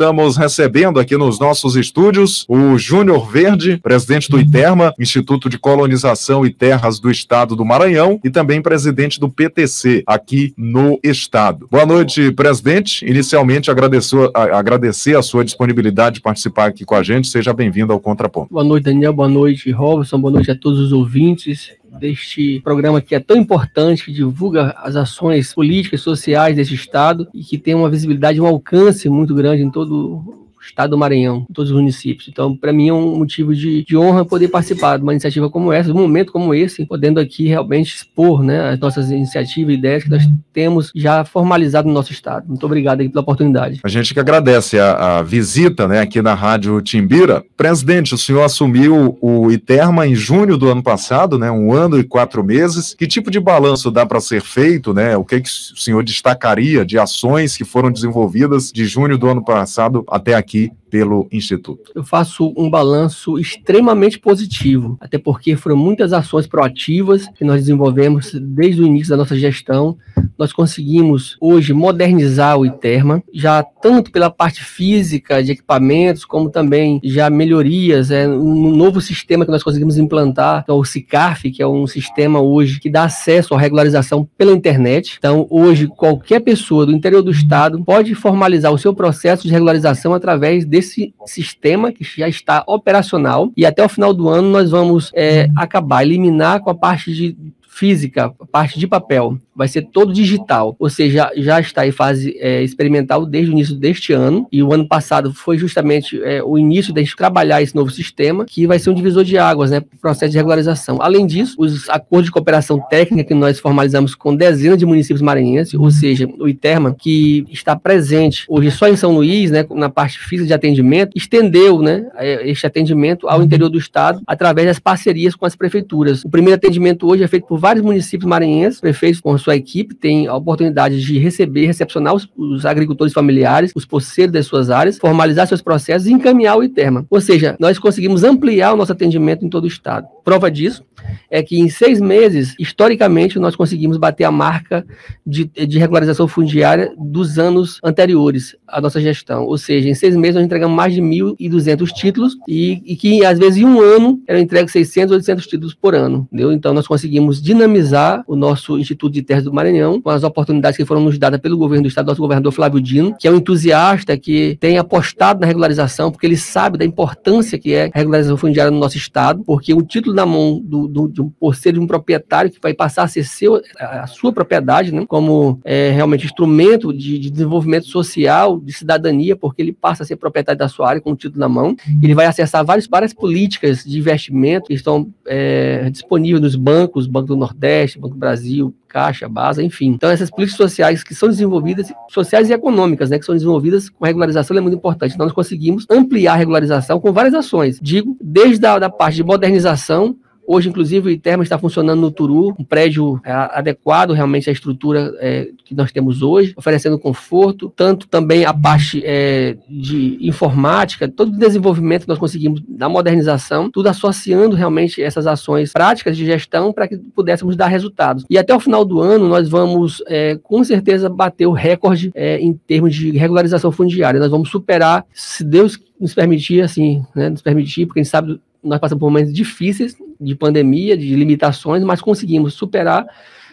estamos recebendo aqui nos nossos estúdios o Júnior Verde, presidente do ITERMA, Instituto de Colonização e Terras do Estado do Maranhão, e também presidente do PTC aqui no estado. Boa noite, presidente. Inicialmente, agradecer a sua disponibilidade de participar aqui com a gente. Seja bem-vindo ao Contraponto. Boa noite, Daniel. Boa noite, Robson. Boa noite a todos os ouvintes deste programa que é tão importante, que divulga as ações políticas e sociais desse Estado e que tem uma visibilidade, um alcance muito grande em todo estado do Maranhão, todos os municípios. Então, para mim é um motivo de, de, honra poder participar de uma iniciativa como essa, de um momento como esse, podendo aqui realmente expor né, as nossas iniciativas e ideias que nós temos já formalizado no nosso estado. Muito obrigado pela oportunidade. A gente que agradece a, a, visita né, aqui na Rádio Timbira. Presidente, o senhor assumiu o ITERMA em junho do ano passado, né, um ano e quatro meses. Que tipo de balanço dá para ser feito? Né? O que, que o senhor destacaria de ações que foram desenvolvidas de junho do ano passado até aqui? Aqui pelo Instituto? Eu faço um balanço extremamente positivo, até porque foram muitas ações proativas que nós desenvolvemos desde o início da nossa gestão. Nós conseguimos hoje modernizar o ITERMA, já tanto pela parte física de equipamentos, como também já melhorias, é, um novo sistema que nós conseguimos implantar, que é o SICARF, que é um sistema hoje que dá acesso à regularização pela internet. Então, hoje, qualquer pessoa do interior do estado pode formalizar o seu processo de regularização através desse desse sistema que já está operacional e até o final do ano nós vamos é, acabar, eliminar com a parte de física, parte de papel vai ser todo digital, ou seja, já está em fase é, experimental desde o início deste ano, e o ano passado foi justamente é, o início da gente trabalhar esse novo sistema, que vai ser um divisor de águas, né, processo de regularização. Além disso, os acordos de cooperação técnica que nós formalizamos com dezenas de municípios maranhenses, ou seja, o ITERMA, que está presente hoje só em São Luís, né, na parte física de atendimento, estendeu, né, é, este atendimento ao interior do estado através das parcerias com as prefeituras. O primeiro atendimento hoje é feito por vários municípios maranhenses, prefeitos com sua equipe tem a oportunidade de receber, recepcionar os, os agricultores familiares, os poceiros das suas áreas, formalizar seus processos e encaminhar o ITERMA. Ou seja, nós conseguimos ampliar o nosso atendimento em todo o estado. Prova disso é que em seis meses, historicamente, nós conseguimos bater a marca de, de regularização fundiária dos anos anteriores à nossa gestão. Ou seja, em seis meses nós entregamos mais de 1.200 títulos e, e, que, às vezes, em um ano, eram entregues 600, 800 títulos por ano. Entendeu? Então, nós conseguimos dinamizar o nosso Instituto de Terras do Maranhão, com as oportunidades que foram nos dadas pelo governo do estado, nosso governador Flávio Dino, que é um entusiasta que tem apostado na regularização, porque ele sabe da importância que é a regularização fundiária no nosso estado, porque o título na mão do, do, de um, de um proprietário que vai passar a ser seu, a sua propriedade, né, como é, realmente instrumento de, de, desenvolvimento social, de cidadania, porque ele passa a ser proprietário da sua área com o título na mão, ele vai acessar várias, várias políticas de investimento que estão é, disponíveis nos bancos, Banco do Nordeste, Banco Brasil, Caixa, Basa, enfim. Então, essas políticas sociais que são desenvolvidas, sociais e econômicas, né, que são desenvolvidas com regularização, é muito importante. Então, nós conseguimos ampliar a regularização com várias ações. Digo, desde a da parte de modernização, Hoje, inclusive, o ITERMA está funcionando no Turu, um prédio é, adequado realmente à estrutura é, que nós temos hoje, oferecendo conforto, tanto também a parte é, de informática, todo o desenvolvimento que nós conseguimos na modernização, tudo associando realmente essas ações práticas de gestão para que pudéssemos dar resultados. E até o final do ano, nós vamos, é, com certeza, bater o recorde é, em termos de regularização fundiária. Nós vamos superar, se Deus nos permitir, assim, né, nos permitir, porque a gente sabe nós passamos por momentos difíceis de pandemia, de limitações, mas conseguimos superar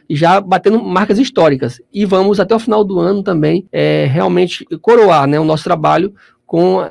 já batendo marcas históricas. E vamos até o final do ano também é, realmente coroar né, o nosso trabalho com,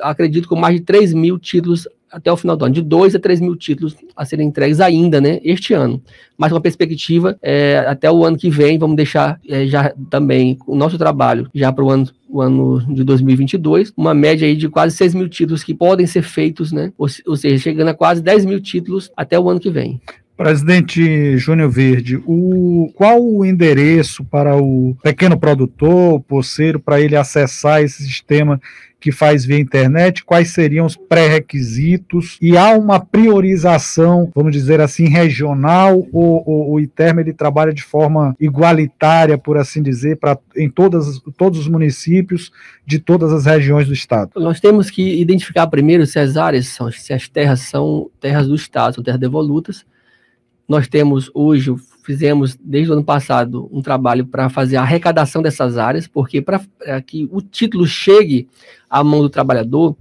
acredito, com mais de 3 mil títulos até o final do ano, de 2 a 3 mil títulos a serem entregues ainda, né, este ano. Mas com a perspectiva, é, até o ano que vem, vamos deixar é, já também o nosso trabalho já para o ano o ano de 2022, uma média aí de quase 6 mil títulos que podem ser feitos, né? Ou, ou seja, chegando a quase 10 mil títulos até o ano que vem. Presidente Júnior Verde, o, qual o endereço para o pequeno produtor, poceiro, para ele acessar esse sistema que faz via internet, quais seriam os pré-requisitos e há uma priorização, vamos dizer assim, regional ou, ou o ITERM ele trabalha de forma igualitária, por assim dizer, para em todas, todos os municípios de todas as regiões do estado? Nós temos que identificar primeiro se as áreas são, se as terras são terras do estado, são terras devolutas, nós temos hoje, fizemos desde o ano passado um trabalho para fazer a arrecadação dessas áreas, porque para que o título chegue à mão do trabalhador,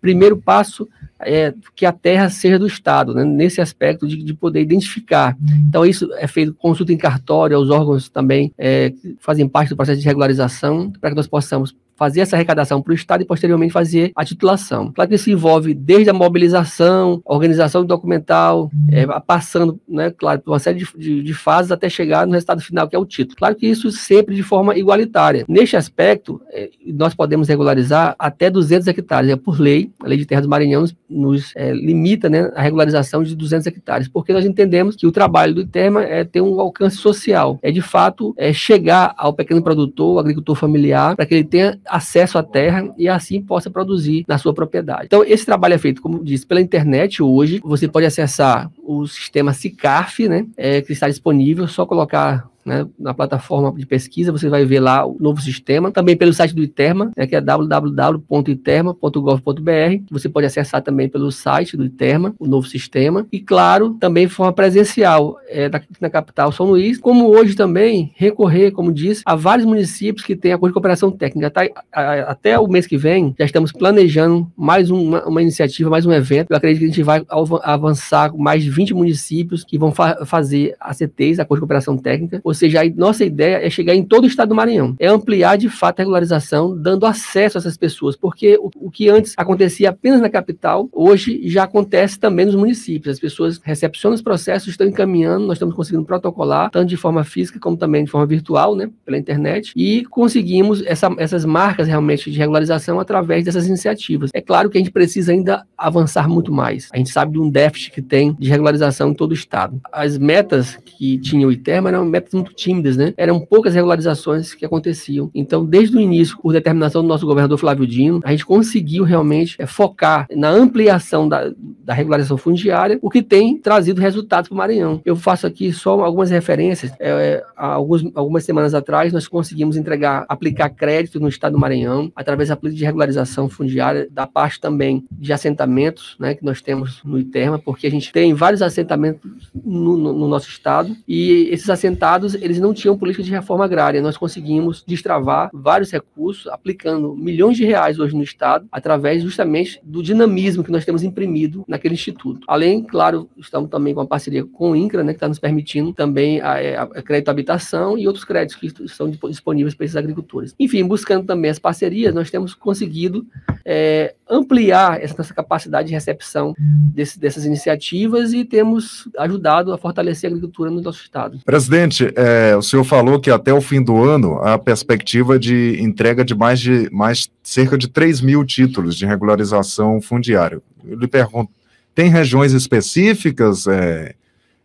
primeiro passo é que a terra seja do Estado, né, nesse aspecto de, de, poder identificar. Então, isso é feito consulta em cartório, os órgãos também é, fazem parte do processo de regularização, para que nós possamos fazer essa arrecadação para o Estado e posteriormente fazer a titulação. Claro que isso envolve desde a mobilização, a organização documental, é, passando, né, claro, por uma série de, de, de, fases até chegar no resultado final, que é o título. Claro que isso sempre de forma igualitária. Neste aspecto, é, nós podemos regularizar até 200 hectares, é por lei, a Lei de Terras do Maranhão nos, nos é, limita né, a regularização de 200 hectares, porque nós entendemos que o trabalho do ITERMA é ter um alcance social, é de fato é chegar ao pequeno produtor, ao agricultor familiar, para que ele tenha acesso à terra e assim possa produzir na sua propriedade. Então, esse trabalho é feito, como disse, pela internet hoje. Você pode acessar o sistema SICARF, né, é, que está disponível, só colocar né, na plataforma de pesquisa, você vai ver lá o novo sistema, também pelo site do ITERMA, né, que é www.iterma.gov.br. Você pode acessar também pelo site do ITERMA, o novo sistema, e claro, também de forma presencial, é, na, capital São Luís, como hoje também recorrer, como disse, a vários municípios que têm acordo de cooperação técnica. Tá, a, até o mês que vem, já estamos planejando mais uma, uma, iniciativa, mais um evento. Eu acredito que a gente vai avançar com mais de 20 municípios que vão fa fazer ACTs, acordo de cooperação técnica, ou seja, a nossa ideia é chegar em todo o estado do Maranhão, é ampliar de fato a regularização, dando acesso a essas pessoas, porque o, o que antes acontecia apenas na capital, hoje já acontece também nos municípios. As pessoas recepcionam os processos, estão encaminhando, nós estamos conseguindo protocolar, tanto de forma física como também de forma virtual, né, pela internet, e conseguimos essa, essas marcas realmente de regularização através dessas iniciativas. É claro que a gente precisa ainda avançar muito mais. A gente sabe de um déficit que tem de regularização em todo o estado. As metas que tinha o ITERMA eram metas muito tímidas, né? Eram poucas regularizações que aconteciam. Então, desde o início, por determinação do nosso governador Flávio Dino, a gente conseguiu realmente é, focar na ampliação da, da regularização fundiária, o que tem trazido resultados para o Maranhão. Eu faço aqui só algumas referências. É alguns, algumas semanas atrás, nós conseguimos entregar, aplicar crédito no estado do Maranhão, através da política de regularização fundiária, da parte também de assentamentos, né, que nós temos no ITERMA, porque a gente tem vários assentamentos no, no, no nosso estado, e esses assentados, eles não tinham política de reforma agrária. Nós conseguimos destravar vários recursos, aplicando milhões de reais hoje no Estado, através justamente do dinamismo que nós temos imprimido naquele instituto. Além, claro, estamos também com a parceria com o INCRA, né, que está nos permitindo também a, a, a crédito à habitação e outros créditos que estão disponíveis para esses agricultores. Enfim, buscando também as parcerias, nós temos conseguido é, ampliar essa nossa capacidade de recepção desse, dessas iniciativas e temos ajudado a fortalecer a agricultura no nosso estado. Presidente, é, o senhor falou que até o fim do ano a perspectiva de entrega de mais de mais cerca de 3 mil títulos de regularização fundiária. Eu lhe pergunto, tem regiões específicas é,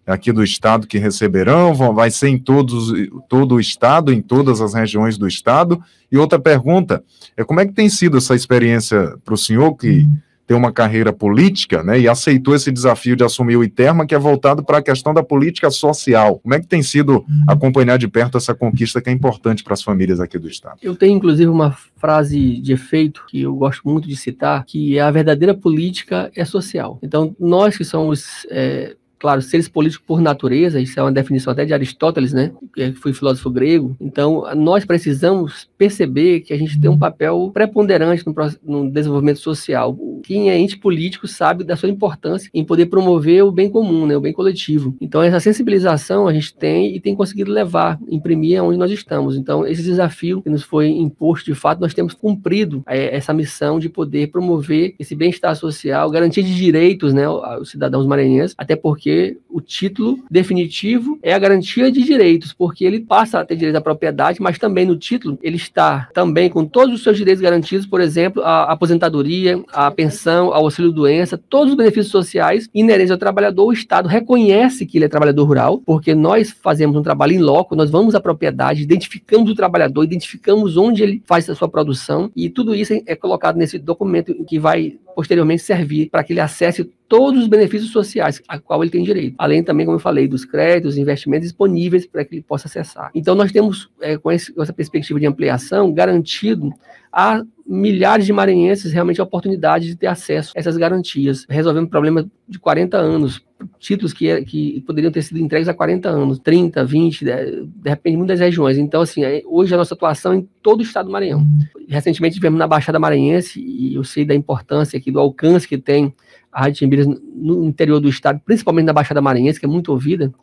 aqui do estado que receberão? Vai ser em todos, todo o estado, em todas as regiões do estado? E outra pergunta é como é que tem sido essa experiência para o senhor que uhum tem uma carreira política, né, e aceitou esse desafio de assumir o ITERMA, que é voltado para a questão da política social. Como é que tem sido uhum. acompanhar de perto essa conquista que é importante para as famílias aqui do Estado? Eu tenho, inclusive, uma frase de efeito que eu gosto muito de citar, que é a verdadeira política é social. Então, nós que somos é, claro, seres políticos por natureza, isso é uma definição até de Aristóteles, né, que foi filósofo grego. Então, nós precisamos perceber que a gente tem um papel preponderante no, no desenvolvimento social. Quem é ente político sabe da sua importância em poder promover o bem comum, né, o bem coletivo. Então, essa sensibilização a gente tem e tem conseguido levar, imprimir onde nós estamos. Então, esse desafio que nos foi imposto, de fato, nós temos cumprido é, essa missão de poder promover esse bem-estar social, garantia de direitos, né, aos cidadãos maranhenses, até porque porque o título definitivo é a garantia de direitos, porque ele passa a ter direito à propriedade, mas também no título ele está também com todos os seus direitos garantidos, por exemplo, a aposentadoria, a pensão, ao auxílio-doença, todos os benefícios sociais inerentes ao trabalhador. O Estado reconhece que ele é trabalhador rural, porque nós fazemos um trabalho em loco, nós vamos à propriedade, identificamos o trabalhador, identificamos onde ele faz a sua produção, e tudo isso é colocado nesse documento que vai posteriormente servir para que ele acesse todos os benefícios sociais a qual ele tem direito. Além também, como eu falei, dos créditos, investimentos disponíveis para que ele possa acessar. Então, nós temos, é, com, esse, com essa perspectiva de ampliação, garantido a milhares de maranhenses realmente a oportunidade de ter acesso a essas garantias, resolvendo problema de 40 anos, títulos que, que poderiam ter sido entregues há 40 anos, 30, 20, de, de repente, muitas regiões. Então, assim, é, hoje a nossa atuação é em todo o estado do Maranhão. Recentemente tivemos na Baixada Maranhense, e eu sei da importância aqui, do alcance que tem a Rádio Timbiras no interior do estado, principalmente na Baixada Maranhense, que é muito ouvida.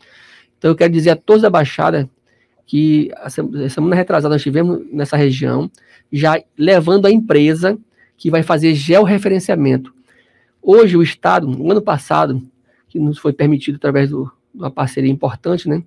Então, eu quero dizer a todos da Baixada que a semana retrasada nós tivemos nessa região, já levando a empresa que vai fazer georreferenciamento. Hoje, o Estado, no ano passado, que nos foi permitido através de uma parceria importante, né?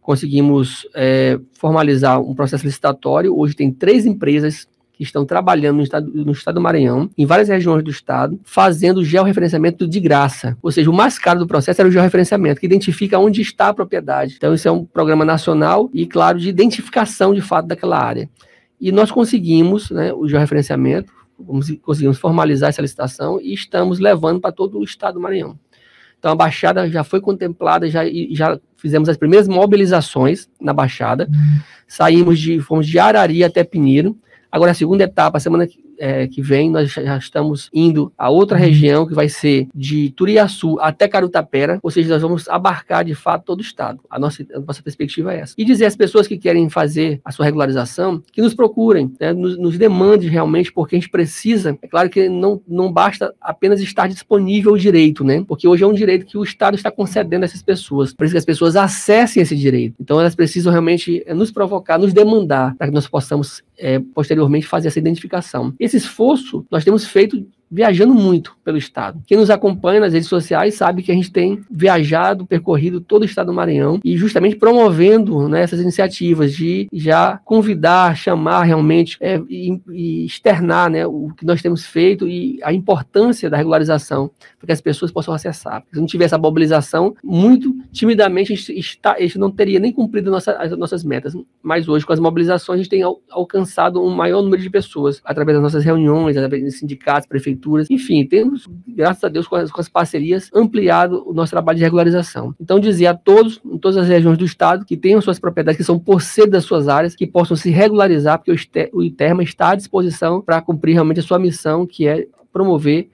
Conseguimos é, formalizar um processo licitatório. Hoje tem três empresas que estão trabalhando no estado, no estado do Maranhão, em várias regiões do estado, fazendo georreferenciamento de graça. Ou seja, o mais caro do processo era o georreferenciamento, que identifica onde está a propriedade. Então, isso é um programa nacional e, claro, de identificação de fato daquela área. E nós conseguimos né, o georreferenciamento, conseguimos formalizar essa licitação e estamos levando para todo o estado do Maranhão. Então a Baixada já foi contemplada, já, já fizemos as primeiras mobilizações na Baixada. Saímos de, fomos de Arari até Pinheiro. Agora, a segunda etapa, a semana que, é, que vem, nós já estamos indo a outra uhum. região, que vai ser de Turiaçu até Carutapera, ou seja, nós vamos abarcar de fato todo o estado. A nossa, a nossa perspectiva é essa. E dizer às pessoas que querem fazer a sua regularização, que nos procurem, né, nos, nos demande realmente, porque a gente precisa, é claro que não, não basta apenas estar disponível o direito, né? Porque hoje é um direito que o Estado está concedendo a essas pessoas. Por isso que as pessoas acessem esse direito. Então elas precisam realmente é, nos provocar, nos demandar, para que nós possamos é, posteriormente fazer essa identificação. Esse esforço nós temos feito viajando muito pelo estado. Quem nos acompanha nas redes sociais sabe que a gente tem viajado, percorrido todo o estado do Maranhão e justamente promovendo né, essas iniciativas de já convidar, chamar realmente é, e, e, externar né, o que nós temos feito e a importância da regularização para que as pessoas possam acessar. Se não tiver essa mobilização, muito timidamente a gente, está, a gente não teria nem cumprido nossa, as nossas metas. Mas hoje, com as mobilizações, a gente tem al, alcançado um maior número de pessoas através das nossas reuniões, através de sindicatos, prefeituras. Enfim, temos, graças a Deus, com as, com as parcerias, ampliado o nosso trabalho de regularização. Então, dizer a todos, em todas as regiões do Estado, que tenham suas propriedades, que são por ser das suas áreas, que possam se regularizar, porque o ITERMA está à disposição para cumprir realmente a sua missão, que é promover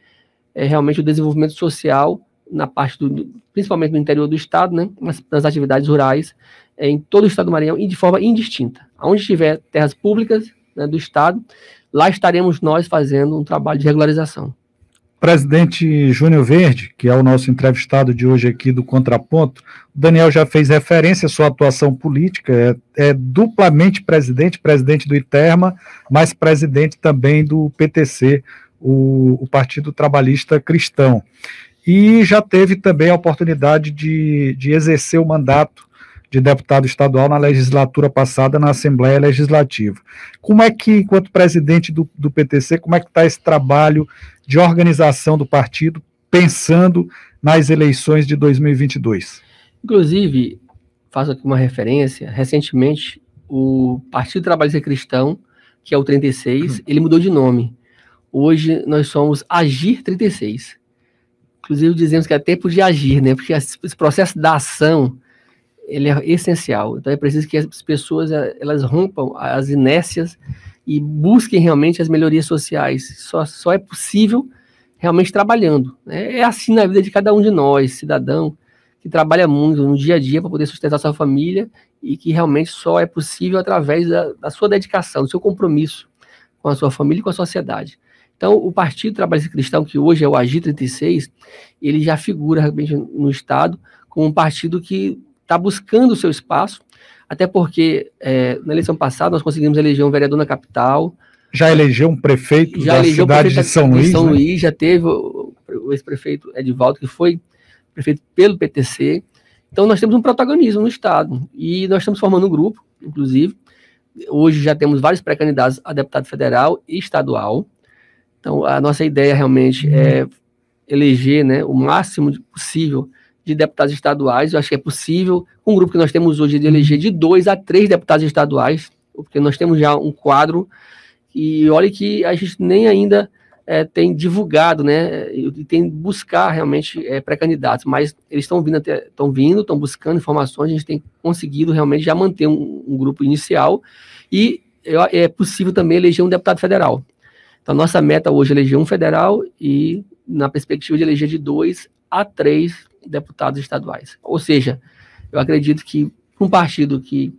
é, realmente o desenvolvimento social na parte do, principalmente no interior do estado, né, nas, nas atividades rurais, é, em todo o estado do Maranhão e de forma indistinta. Onde tiver terras públicas né, do estado, Lá estaremos nós fazendo um trabalho de regularização. Presidente Júnior Verde, que é o nosso entrevistado de hoje aqui do Contraponto, o Daniel já fez referência à sua atuação política, é, é duplamente presidente, presidente do ITERMA, mas presidente também do PTC, o, o Partido Trabalhista Cristão. E já teve também a oportunidade de, de exercer o mandato de deputado estadual na legislatura passada na Assembleia Legislativa. Como é que, enquanto presidente do, do PTC, como é que está esse trabalho de organização do partido, pensando nas eleições de 2022? Inclusive, faço aqui uma referência, recentemente o Partido Trabalhista Cristão, que é o 36, hum. ele mudou de nome. Hoje nós somos Agir 36. Inclusive dizemos que é tempo de agir, né? Porque esse processo da ação ele é essencial. Então é preciso que as pessoas eh, elas rompam as inércias e busquem realmente as melhorias sociais. Só, só é possível realmente trabalhando. Né? É assim na vida de cada um de nós, cidadão, que trabalha muito no dia a dia para poder sustentar sua família e que realmente só é possível através da, da sua dedicação, do seu compromisso com a sua família e com a sociedade. Então, o Partido Trabalhista Cristão, que hoje é o AGI 36, ele já figura realmente no Estado como um partido que está buscando o seu espaço, até porque é, na eleição passada nós conseguimos eleger um vereador na capital. Já elegeu um prefeito já da cidade de São Luís. São né? Luís já teve o, o ex-prefeito Edivaldo, que foi prefeito pelo PTC. Então nós temos um protagonismo no Estado. E nós estamos formando um grupo, inclusive. Hoje já temos vários pré-candidatos a deputado federal e estadual. Então a nossa ideia realmente é eleger né, o máximo possível de deputados estaduais. Eu acho que é possível, com o grupo que nós temos hoje, de eleger de dois a três deputados estaduais, porque nós temos já um quadro, e olha que a gente nem ainda é, tem divulgado, né, e tem buscar realmente é, pré-candidatos, mas eles estão vindo, estão vindo, estão buscando informações, a gente tem conseguido realmente já manter um, um grupo inicial, e é possível também eleger um deputado federal. Então, nossa meta hoje é eleger um federal e na perspectiva de eleger de dois a três deputados estaduais. Ou seja, eu acredito que um partido que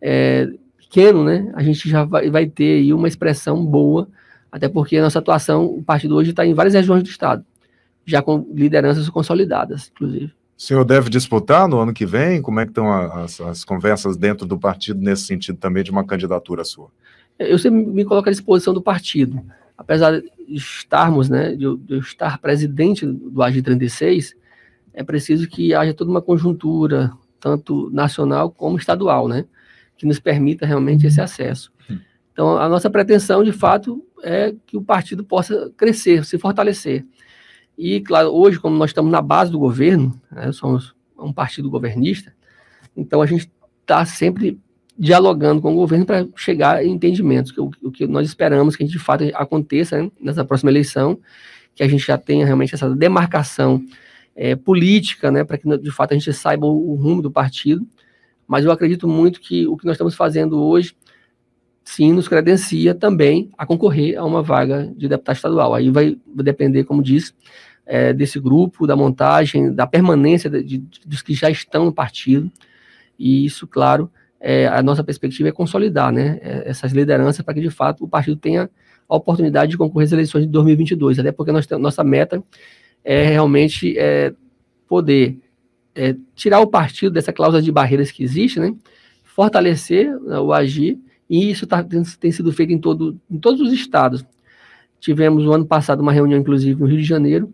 é pequeno, né, a gente já vai, vai ter aí uma expressão boa, até porque a nossa atuação, o partido hoje está em várias regiões do estado, já com lideranças consolidadas, inclusive. O senhor deve disputar no ano que vem? Como é que estão as, as conversas dentro do partido nesse sentido também de uma candidatura sua? Eu sempre me coloco à disposição do partido. Apesar de estarmos, né, de eu, de eu estar presidente do AG 36, é preciso que haja toda uma conjuntura, tanto nacional como estadual, né, que nos permita realmente esse acesso. Hum. Então, a nossa pretensão, de fato, é que o partido possa crescer, se fortalecer. E, claro, hoje, como nós estamos na base do governo, né, somos um partido governista, então a gente está sempre dialogando com o governo para chegar em entendimentos, que o, o, que nós esperamos que de fato aconteça né, nessa próxima eleição, que a gente já tenha realmente essa demarcação é, política, né, para que de fato a gente saiba o, o, rumo do partido. Mas eu acredito muito que o que nós estamos fazendo hoje, sim, nos credencia também a concorrer a uma vaga de deputado estadual. Aí vai depender, como disse, é, desse grupo, da montagem, da permanência de, de, dos que já estão no partido. E isso, claro, é, a nossa perspectiva é consolidar né, é, essas lideranças para que, de fato, o partido tenha a oportunidade de concorrer às eleições de 2022, até porque nós, nossa meta é realmente é, poder é, tirar o partido dessa cláusula de barreiras que existe, né, fortalecer né, o agir, e isso tá, tem, tem, sido feito em, todo, em todos os estados. Tivemos no ano passado uma reunião, inclusive, no Rio de Janeiro,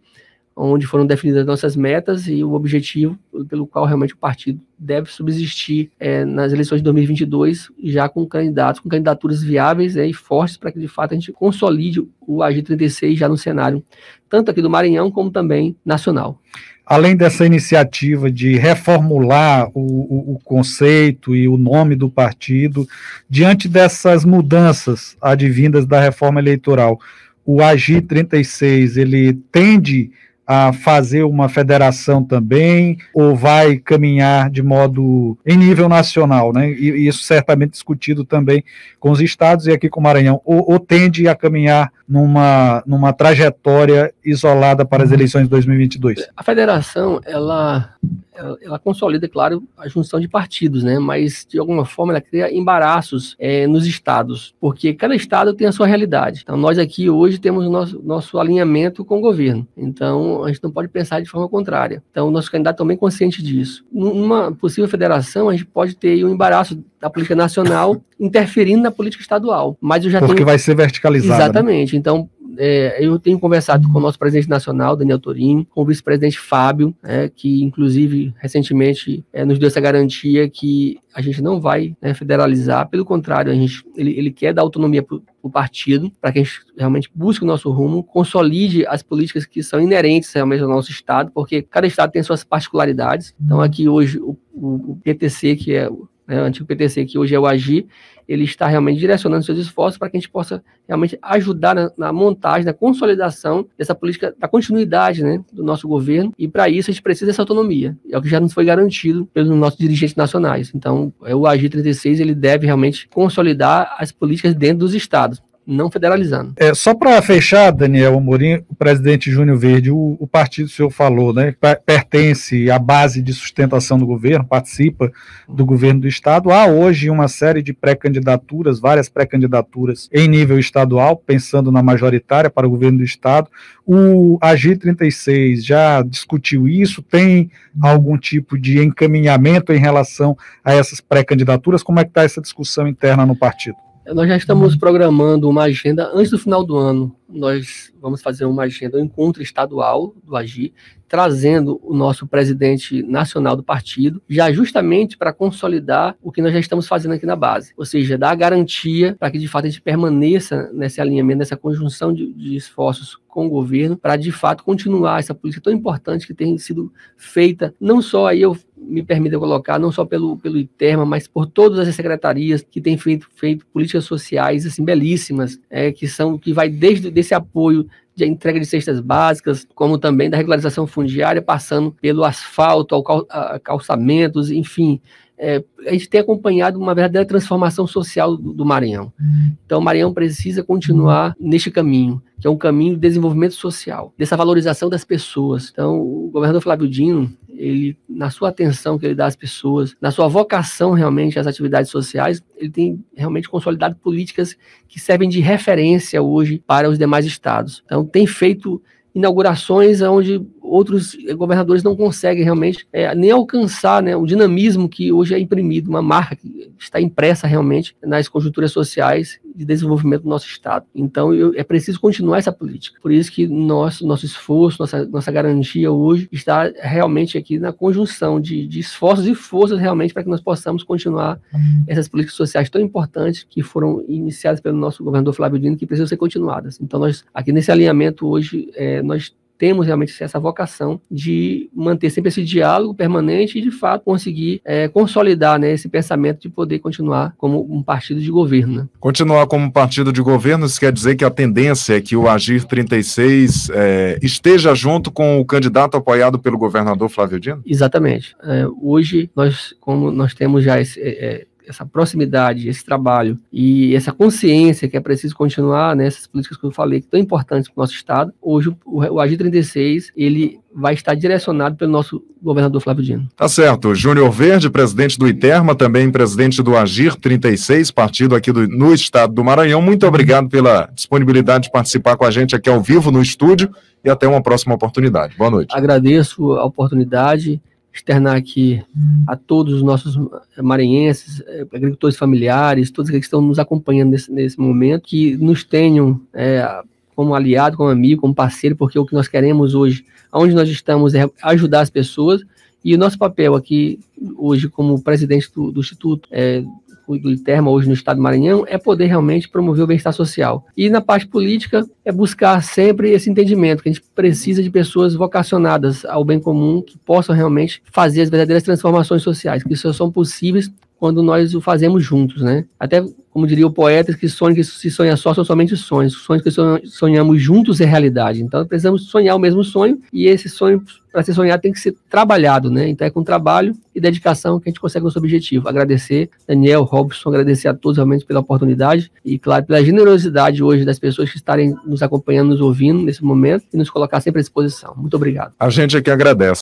onde foram definidas nossas metas e o objetivo pelo qual realmente o partido deve subsistir é, nas eleições de 2022, já com candidatos, com candidaturas viáveis é, e fortes, para que de fato a gente consolide o AG 36 já no cenário, tanto aqui do Maranhão como também nacional. Além dessa iniciativa de reformular o, o, o conceito e o nome do partido, diante dessas mudanças advindas da reforma eleitoral, o AGI 36 ele tende a fazer uma federação também, ou vai caminhar de modo em nível nacional, né? E, isso certamente discutido também com os estados e aqui com o Maranhão, ou, ou tende a caminhar numa, numa trajetória isolada para as eleições de 2022? A federação, ela, ela, ela, consolida, claro, a junção de partidos, né? Mas, de alguma forma, ela cria embaraços é, nos estados, porque cada estado tem a sua realidade. Então, nós aqui hoje temos o nosso, nosso alinhamento com o governo. Então, a gente não pode pensar de forma contrária. Então, o nosso candidato também é consciente disso. Numa possível federação, a gente pode ter um embaraço da política nacional interferindo na política estadual. Mas eu já Porque tenho... vai ser verticalizado. Né? Exatamente. Né? Então, é, eu tenho conversado com o nosso presidente nacional, Daniel Torini, com o vice-presidente Fábio, é, que inclusive recentemente é, nos deu essa garantia que a gente não vai né, federalizar, pelo contrário, a gente, ele, ele quer dar autonomia para o partido, para que a gente realmente busque o nosso rumo, consolide as políticas que são inerentes realmente ao nosso Estado, porque cada Estado tem suas particularidades. Então, aqui hoje, o, o, o PTC, que é né, o antigo PTC, que hoje é o AGI, ele está realmente direcionando seus esforços para que a gente possa realmente ajudar na, na, montagem, na consolidação dessa política, da continuidade né, do nosso governo, e para isso a gente precisa dessa autonomia, é o que já nos foi garantido pelos nossos dirigentes nacionais. Então, é o AGI 36 ele deve realmente consolidar as políticas dentro dos estados não federalizando. É, só para fechar, Daniel Amorim, o presidente Júnior Verde, o, o partido o senhor falou, né, pertence à base de sustentação do governo, participa do governo do estado. Há hoje uma série de pré-candidaturas, várias pré-candidaturas em nível estadual, pensando na majoritária para o governo do estado. O AG 36 já discutiu isso, tem algum tipo de encaminhamento em relação a essas pré-candidaturas? Como é que está essa discussão interna no partido? Nós já estamos programando uma agenda antes do final do ano. Nós vamos fazer uma agenda, um encontro estadual do AGI, trazendo o nosso presidente nacional do partido, já justamente para consolidar o que nós já estamos fazendo aqui na base. Ou seja, dar garantia para que de fato a gente permaneça nesse alinhamento, nessa conjunção de, de esforços com o governo, para de fato continuar essa política tão importante que tem sido feita, não só aí eu me permita colocar, não só pelo, pelo ITERMA, mas por todas as secretarias que têm feito, feito políticas sociais assim belíssimas, é, que são que vai desde desse apoio de entrega de cestas básicas, como também da regularização fundiária, passando pelo asfalto, ao cal, calçamentos, enfim, é, a gente tem acompanhado uma verdadeira transformação social do, do Maranhão. Então, o Maranhão precisa continuar neste caminho, que é um caminho de desenvolvimento social, dessa valorização das pessoas. Então, o governador Flávio Dino, ele, na sua atenção que ele dá às pessoas, na sua vocação realmente às atividades sociais, ele tem realmente consolidado políticas que servem de referência hoje para os demais estados. Então, tem feito inaugurações onde outros governadores não conseguem realmente é, nem alcançar né, o dinamismo que hoje é imprimido, uma marca que está impressa realmente nas conjunturas sociais de desenvolvimento do nosso Estado. Então, eu, é preciso continuar essa política. Por isso que nosso, nosso esforço, nossa, nossa garantia hoje está realmente aqui na conjunção de, de esforços e forças realmente para que nós possamos continuar essas políticas sociais tão importantes que foram iniciadas pelo nosso governador Flávio Dino, que precisam ser continuadas. Então, nós, aqui nesse alinhamento hoje, é, nós temos realmente essa vocação de manter sempre esse diálogo permanente e, de fato, conseguir é, consolidar né, esse pensamento de poder continuar como um partido de governo. Né? Continuar como partido de governo, isso quer dizer que a tendência é que o Agir 36 é, esteja junto com o candidato apoiado pelo governador Flávio Dino? Exatamente. É, hoje, nós, como nós temos já esse, é, essa proximidade, esse trabalho e essa consciência que é preciso continuar nessas né, políticas que eu falei, que tão importantes para o nosso Estado, hoje o, o Agir 36, ele vai estar direcionado pelo nosso governador Flávio Dino. Tá certo. Júnior Verde, presidente do ITERMA, também presidente do Agir 36, partido aqui do, no estado do Maranhão. Muito obrigado pela disponibilidade de participar com a gente aqui ao vivo no estúdio e até uma próxima oportunidade. Boa noite. Agradeço a oportunidade externar aqui a todos os nossos maranhenses, eh, agricultores familiares, todos que estão nos acompanhando nesse, nesse momento, que nos tenham é, como aliado, como amigo, como parceiro, porque o que nós queremos hoje, onde nós estamos, é ajudar as pessoas, e o nosso papel aqui, hoje, como presidente do, do Instituto é, do ITERMA hoje no estado do Maranhão é poder realmente promover o bem-estar social. E na parte política é buscar sempre esse entendimento que a gente precisa de pessoas vocacionadas ao bem comum que possam realmente fazer as verdadeiras transformações sociais, que só são possíveis quando nós o fazemos juntos, né? Até como diria o poeta, que sonhos que se sonha só são somente sonhos. Sonhos que sonhamos juntos é realidade. Então precisamos sonhar o mesmo sonho e esse sonho para ser sonhado tem que ser trabalhado, né? Então é com trabalho e dedicação que a gente consegue nosso objetivo. Agradecer Daniel, Robson, agradecer a todos realmente pela oportunidade e claro pela generosidade hoje das pessoas que estarem nos acompanhando, nos ouvindo nesse momento e nos colocar sempre à disposição. Muito obrigado. A gente aqui agradece.